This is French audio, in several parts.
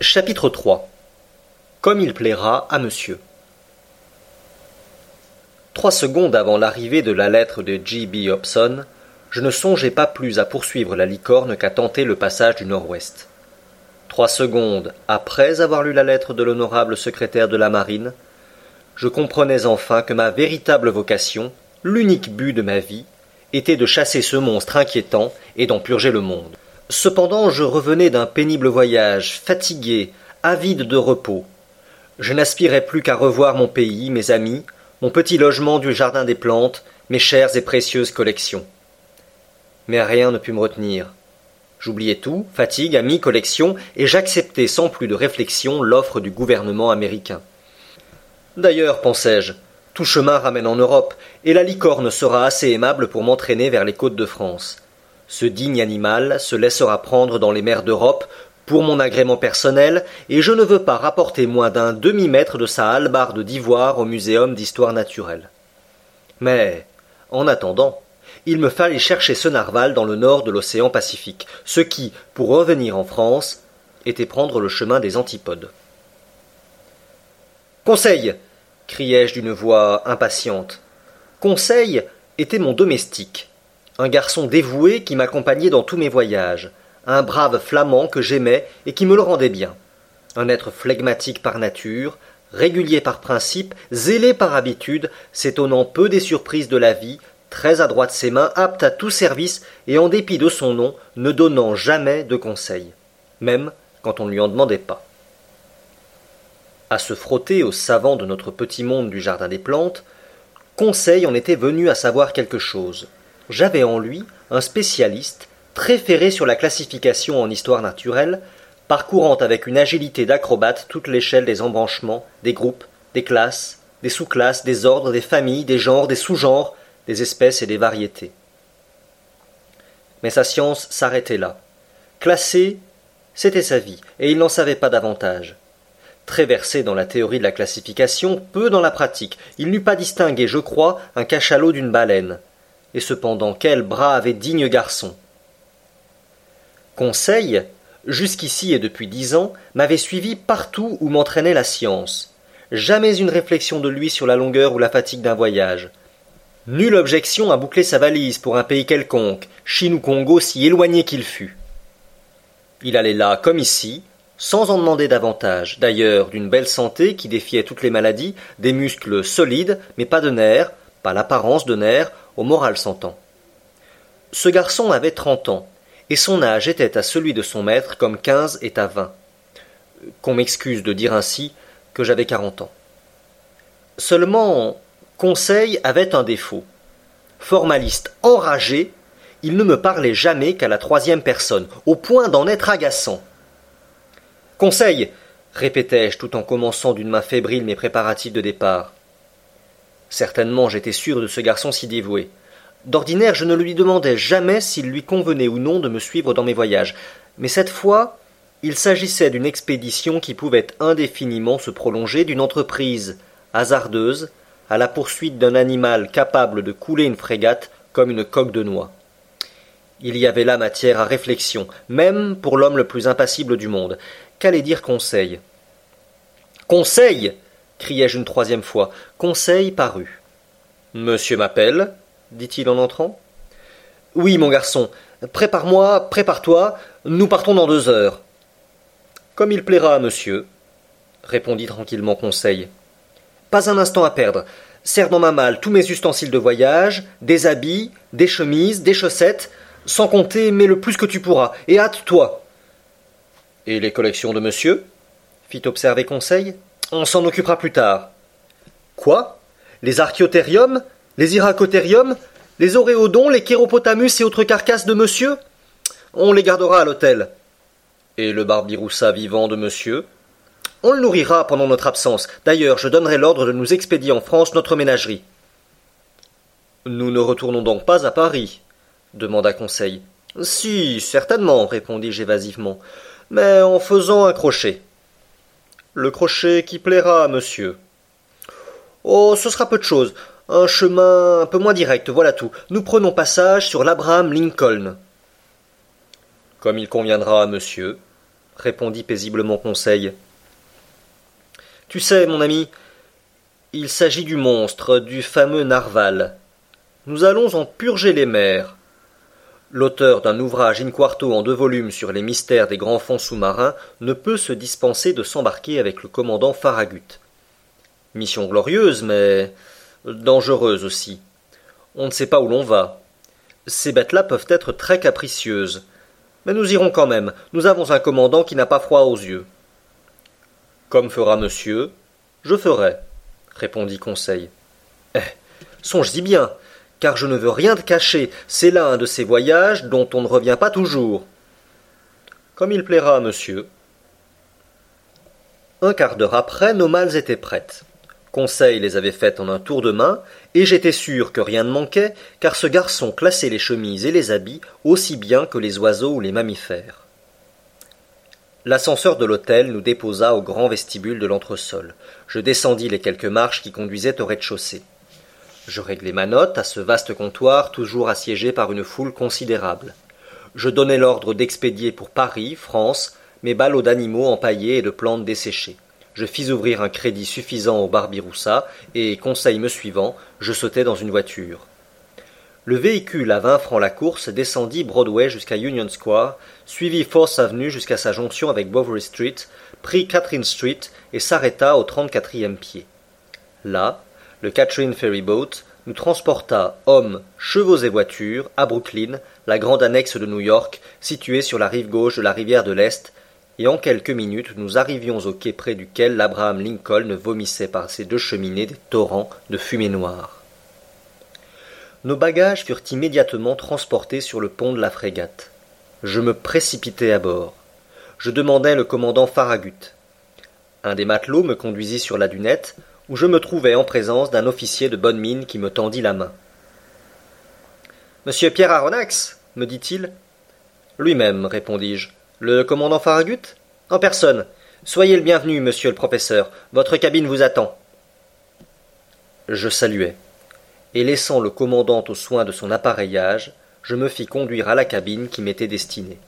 Chapitre 3 Comme il plaira à monsieur. Trois secondes avant l'arrivée de la lettre de J. B. Hobson, je ne songeais pas plus à poursuivre la licorne qu'à tenter le passage du nord-ouest. Trois secondes après avoir lu la lettre de l'honorable secrétaire de la marine, je comprenais enfin que ma véritable vocation, l'unique but de ma vie, était de chasser ce monstre inquiétant et d'en purger le monde. Cependant, je revenais d'un pénible voyage, fatigué, avide de repos. Je n'aspirais plus qu'à revoir mon pays, mes amis, mon petit logement du jardin des plantes, mes chères et précieuses collections. Mais rien ne put me retenir. J'oubliais tout, fatigue, amis, collections, et j'acceptais sans plus de réflexion l'offre du gouvernement américain. D'ailleurs, pensais-je, tout chemin ramène en Europe, et la licorne sera assez aimable pour m'entraîner vers les côtes de France. Ce digne animal se laissera prendre dans les mers d'Europe pour mon agrément personnel, et je ne veux pas rapporter moins d'un demi-mètre de sa hallebarde d'ivoire au muséum d'histoire naturelle. Mais, en attendant, il me fallait chercher ce narval dans le nord de l'océan Pacifique, ce qui, pour revenir en France, était prendre le chemin des antipodes. Conseil criai-je d'une voix impatiente. Conseil était mon domestique, un garçon dévoué qui m'accompagnait dans tous mes voyages, un brave flamand que j'aimais et qui me le rendait bien, un être flegmatique par nature, régulier par principe, zélé par habitude, s'étonnant peu des surprises de la vie, très adroit de ses mains, apte à tout service et en dépit de son nom, ne donnant jamais de conseils, même quand on ne lui en demandait pas à se frotter aux savants de notre petit monde du jardin des plantes, Conseil en était venu à savoir quelque chose. J'avais en lui un spécialiste, très ferré sur la classification en histoire naturelle, parcourant avec une agilité d'acrobate toute l'échelle des embranchements, des groupes, des classes, des sous-classes, des ordres, des familles, des genres, des sous-genres, des espèces et des variétés. Mais sa science s'arrêtait là. Classer, c'était sa vie, et il n'en savait pas davantage. Très versé dans la théorie de la classification, peu dans la pratique, il n'eût pas distingué, je crois, un cachalot d'une baleine. Et cependant, quel brave et digne garçon. Conseil, jusqu'ici et depuis dix ans, m'avait suivi partout où m'entraînait la science. Jamais une réflexion de lui sur la longueur ou la fatigue d'un voyage. Nulle objection à boucler sa valise pour un pays quelconque, Chine ou Congo si éloigné qu'il fût. Il allait là, comme ici, sans en demander davantage, d'ailleurs d'une belle santé qui défiait toutes les maladies, des muscles solides, mais pas de nerfs, pas l'apparence de nerfs, au moral s'entend. Ce garçon avait trente ans, et son âge était à celui de son maître comme quinze est à vingt. Qu'on m'excuse de dire ainsi que j'avais quarante ans. Seulement, Conseil avait un défaut. Formaliste enragé, il ne me parlait jamais qu'à la troisième personne, au point d'en être agaçant. Conseil répétai-je tout en commençant d'une main fébrile mes préparatifs de départ. Certainement j'étais sûr de ce garçon si dévoué. D'ordinaire je ne lui demandais jamais s'il lui convenait ou non de me suivre dans mes voyages, mais cette fois il s'agissait d'une expédition qui pouvait indéfiniment se prolonger, d'une entreprise hasardeuse, à la poursuite d'un animal capable de couler une frégate comme une coque de noix. Il y avait là matière à réflexion, même pour l'homme le plus impassible du monde. Qu'allait dire Conseil? Conseil criai-je une troisième fois. Conseil parut. Monsieur m'appelle dit-il en entrant. Oui, mon garçon. Prépare-moi, prépare-toi. Nous partons dans deux heures. Comme il plaira monsieur, répondit tranquillement Conseil. Pas un instant à perdre. Serre dans ma malle tous mes ustensiles de voyage, des habits, des chemises, des chaussettes, sans compter, mais le plus que tu pourras, et hâte-toi. Et les collections de monsieur? fit observer Conseil. On s'en occupera plus tard. Quoi? Les archéothériums Les iracothériums Les oréodons Les chéropotamus et autres carcasses de monsieur? On les gardera à l'hôtel. Et le barbiroussa vivant de monsieur? On le nourrira pendant notre absence. D'ailleurs, je donnerai l'ordre de nous expédier en France notre ménagerie. Nous ne retournons donc pas à Paris demanda Conseil. Si, certainement, répondis-je évasivement, mais en faisant un crochet. Le crochet qui plaira monsieur. Oh, ce sera peu de chose. Un chemin un peu moins direct, voilà tout. Nous prenons passage sur l'Abraham Lincoln. Comme il conviendra à monsieur, répondit paisiblement Conseil. Tu sais, mon ami, il s'agit du monstre, du fameux narval. Nous allons en purger les mers. L'auteur d'un ouvrage in quarto en deux volumes sur les mystères des grands fonds sous-marins ne peut se dispenser de s'embarquer avec le commandant Farragut. Mission glorieuse, mais dangereuse aussi. On ne sait pas où l'on va. Ces bêtes-là peuvent être très capricieuses. Mais nous irons quand même. Nous avons un commandant qui n'a pas froid aux yeux. Comme fera monsieur, je ferai, répondit Conseil. Eh. Songe-y bien, car je ne veux rien te cacher, c'est là un de ces voyages dont on ne revient pas toujours. Comme il plaira, monsieur. Un quart d'heure après, nos malles étaient prêtes. Conseil les avait faites en un tour de main, et j'étais sûr que rien ne manquait, car ce garçon classait les chemises et les habits aussi bien que les oiseaux ou les mammifères. L'ascenseur de l'hôtel nous déposa au grand vestibule de l'entresol. Je descendis les quelques marches qui conduisaient au rez-de-chaussée. Je réglai ma note à ce vaste comptoir toujours assiégé par une foule considérable. Je donnai l'ordre d'expédier pour Paris, France, mes ballots d'animaux empaillés et de plantes desséchées je fis ouvrir un crédit suffisant au Barbiroussa, et, conseil me suivant, je sautai dans une voiture. Le véhicule à vingt francs la course descendit Broadway jusqu'à Union Square, suivit Fourth Avenue jusqu'à sa jonction avec Bovary Street, prit Catherine Street et s'arrêta au trente-quatrième pied. Là, le Catherine Ferry Boat nous transporta hommes, chevaux et voitures à Brooklyn, la grande annexe de New York, située sur la rive gauche de la rivière de l'Est, et en quelques minutes nous arrivions au quai près duquel l'Abraham Lincoln vomissait par ses deux cheminées des torrents de fumée noire. Nos bagages furent immédiatement transportés sur le pont de la frégate. Je me précipitai à bord. Je demandai le commandant Farragut. Un des matelots me conduisit sur la dunette, où je me trouvai en présence d'un officier de bonne mine qui me tendit la main. Monsieur Pierre Aronnax me dit-il. Lui-même, répondis-je. Le commandant Farragut En personne. Soyez le bienvenu, monsieur le professeur. Votre cabine vous attend. Je saluai, et laissant le commandant aux soins de son appareillage, je me fis conduire à la cabine qui m'était destinée.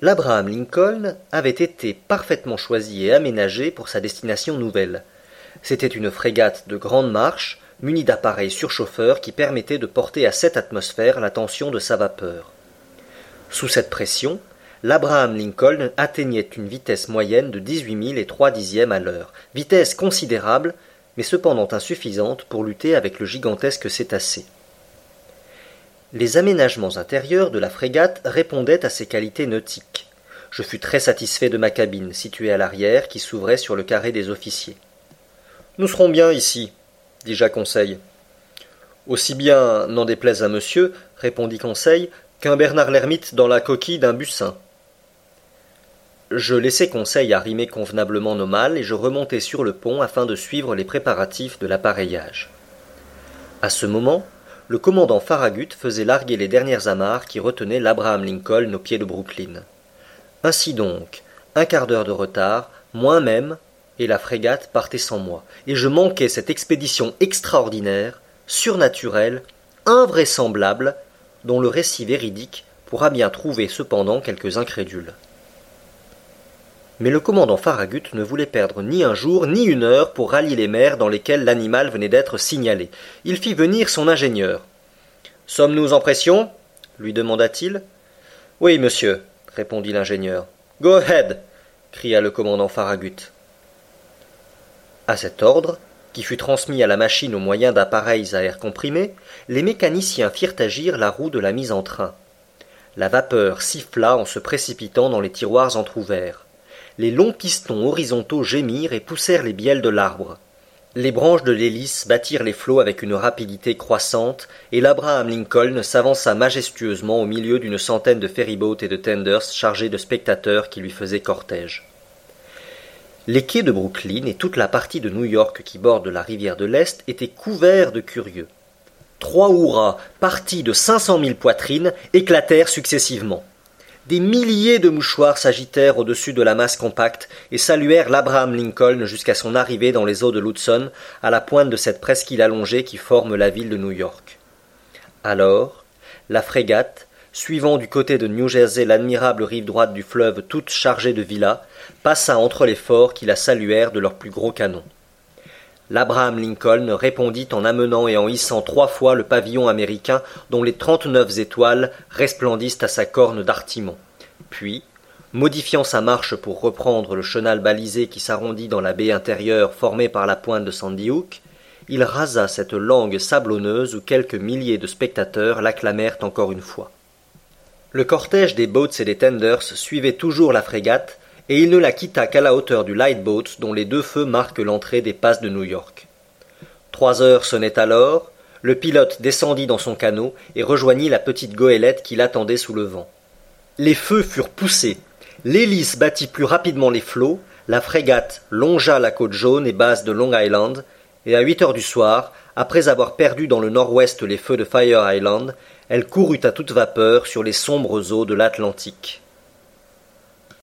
L'Abraham Lincoln avait été parfaitement choisi et aménagé pour sa destination nouvelle. C'était une frégate de grande marche, munie d'appareils surchauffeurs qui permettaient de porter à cette atmosphère la tension de sa vapeur. Sous cette pression, l'Abraham Lincoln atteignait une vitesse moyenne de dix-huit mille et trois dixièmes à l'heure, vitesse considérable, mais cependant insuffisante pour lutter avec le gigantesque cétacé. Les aménagements intérieurs de la frégate répondaient à ses qualités nautiques. Je fus très satisfait de ma cabine, située à l'arrière, qui s'ouvrait sur le carré des officiers. Nous serons bien ici, dis-je à Conseil. Aussi bien, n'en déplaise à monsieur, répondit Conseil, qu'un Bernard l'ermite dans la coquille d'un bussin. Je laissai Conseil arrimer convenablement nos malles et je remontai sur le pont afin de suivre les préparatifs de l'appareillage. À ce moment, le commandant Farragut faisait larguer les dernières amarres qui retenaient l'Abraham Lincoln au pied de Brooklyn. Ainsi donc, un quart d'heure de retard, moins même, et la frégate partait sans moi, et je manquais cette expédition extraordinaire, surnaturelle, invraisemblable, dont le récit véridique pourra bien trouver cependant quelques incrédules. Mais le commandant Farragut ne voulait perdre ni un jour ni une heure pour rallier les mers dans lesquelles l'animal venait d'être signalé. Il fit venir son ingénieur. Sommes-nous en pression? lui demanda-t-il. Oui, monsieur, répondit l'ingénieur. Go ahead cria le commandant Farragut. À cet ordre, qui fut transmis à la machine au moyen d'appareils à air comprimé, les mécaniciens firent agir la roue de la mise en train. La vapeur siffla en se précipitant dans les tiroirs entr'ouverts les longs pistons horizontaux gémirent et poussèrent les bielles de l'arbre. Les branches de l'hélice battirent les flots avec une rapidité croissante, et l'Abraham Lincoln s'avança majestueusement au milieu d'une centaine de ferryboats et de tenders chargés de spectateurs qui lui faisaient cortège. Les quais de Brooklyn et toute la partie de New York qui borde la rivière de l'Est étaient couverts de curieux. Trois hurrahs, partis de cinq cent mille poitrines, éclatèrent successivement. Des milliers de mouchoirs s'agitèrent au-dessus de la masse compacte et saluèrent l'Abraham Lincoln jusqu'à son arrivée dans les eaux de l'Hudson, à la pointe de cette presqu'île allongée qui forme la ville de New York. Alors, la frégate, suivant du côté de New Jersey l'admirable rive droite du fleuve toute chargée de villas, passa entre les forts qui la saluèrent de leurs plus gros canons. L'Abraham Lincoln répondit en amenant et en hissant trois fois le pavillon américain dont les trente-neuf étoiles resplendissent à sa corne d'artimon. Puis, modifiant sa marche pour reprendre le chenal balisé qui s'arrondit dans la baie intérieure formée par la pointe de Sandy Hook, il rasa cette langue sablonneuse où quelques milliers de spectateurs l'acclamèrent encore une fois. Le cortège des boats et des tenders suivait toujours la frégate, et il ne la quitta qu'à la hauteur du lightboat dont les deux feux marquent l'entrée des passes de New York. Trois heures sonnaient alors, le pilote descendit dans son canot et rejoignit la petite goélette qui l'attendait sous le vent. Les feux furent poussés, l'hélice battit plus rapidement les flots, la frégate longea la côte jaune et basse de Long Island, et à huit heures du soir, après avoir perdu dans le nord-ouest les feux de Fire Island, elle courut à toute vapeur sur les sombres eaux de l'Atlantique.